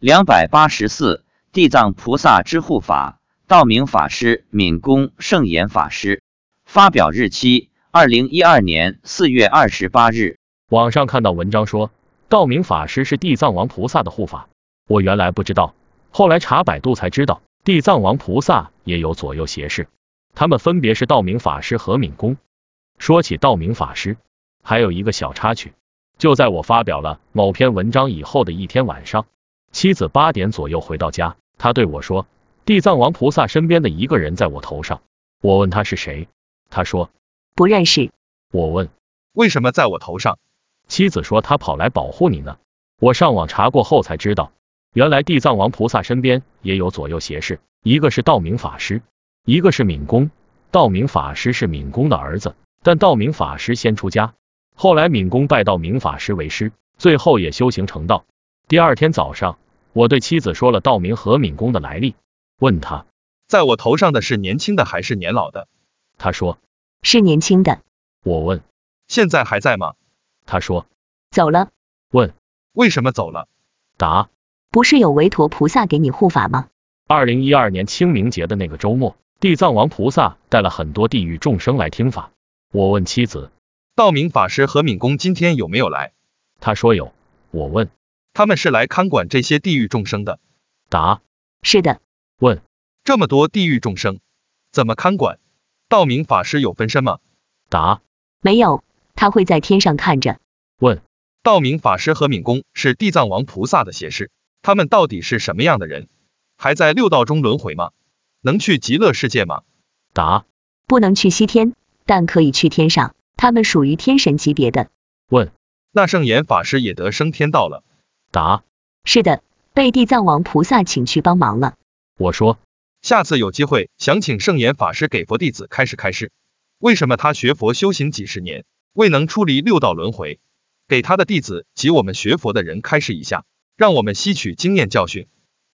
两百八十四，地藏菩萨之护法，道明法师、敏公、圣严法师。发表日期：二零一二年四月二十八日。网上看到文章说，道明法师是地藏王菩萨的护法，我原来不知道，后来查百度才知道，地藏王菩萨也有左右胁侍，他们分别是道明法师和敏公。说起道明法师，还有一个小插曲，就在我发表了某篇文章以后的一天晚上。妻子八点左右回到家，他对我说：“地藏王菩萨身边的一个人在我头上。”我问他是谁，他说不认识。我问为什么在我头上？妻子说他跑来保护你呢。我上网查过后才知道，原来地藏王菩萨身边也有左右胁侍，一个是道明法师，一个是敏公。道明法师是敏公的儿子，但道明法师先出家，后来敏公拜道明法师为师，最后也修行成道。第二天早上，我对妻子说了道明和敏公的来历，问他，在我头上的是年轻的还是年老的？他说是年轻的。我问，现在还在吗？他说走了。问为什么走了？答不是有韦陀菩萨给你护法吗？二零一二年清明节的那个周末，地藏王菩萨带了很多地狱众生来听法。我问妻子，道明法师和敏公今天有没有来？他说有。我问。他们是来看管这些地狱众生的。答：是的。问：这么多地狱众生，怎么看管？道明法师有分身吗？答：没有，他会在天上看着。问：道明法师和敏公是地藏王菩萨的胁侍，他们到底是什么样的人？还在六道中轮回吗？能去极乐世界吗？答：不能去西天，但可以去天上，他们属于天神级别的。问：那圣严法师也得升天道了？答：是的，被地藏王菩萨请去帮忙了。我说，下次有机会想请圣严法师给佛弟子开示开示，为什么他学佛修行几十年未能出离六道轮回？给他的弟子及我们学佛的人开示一下，让我们吸取经验教训。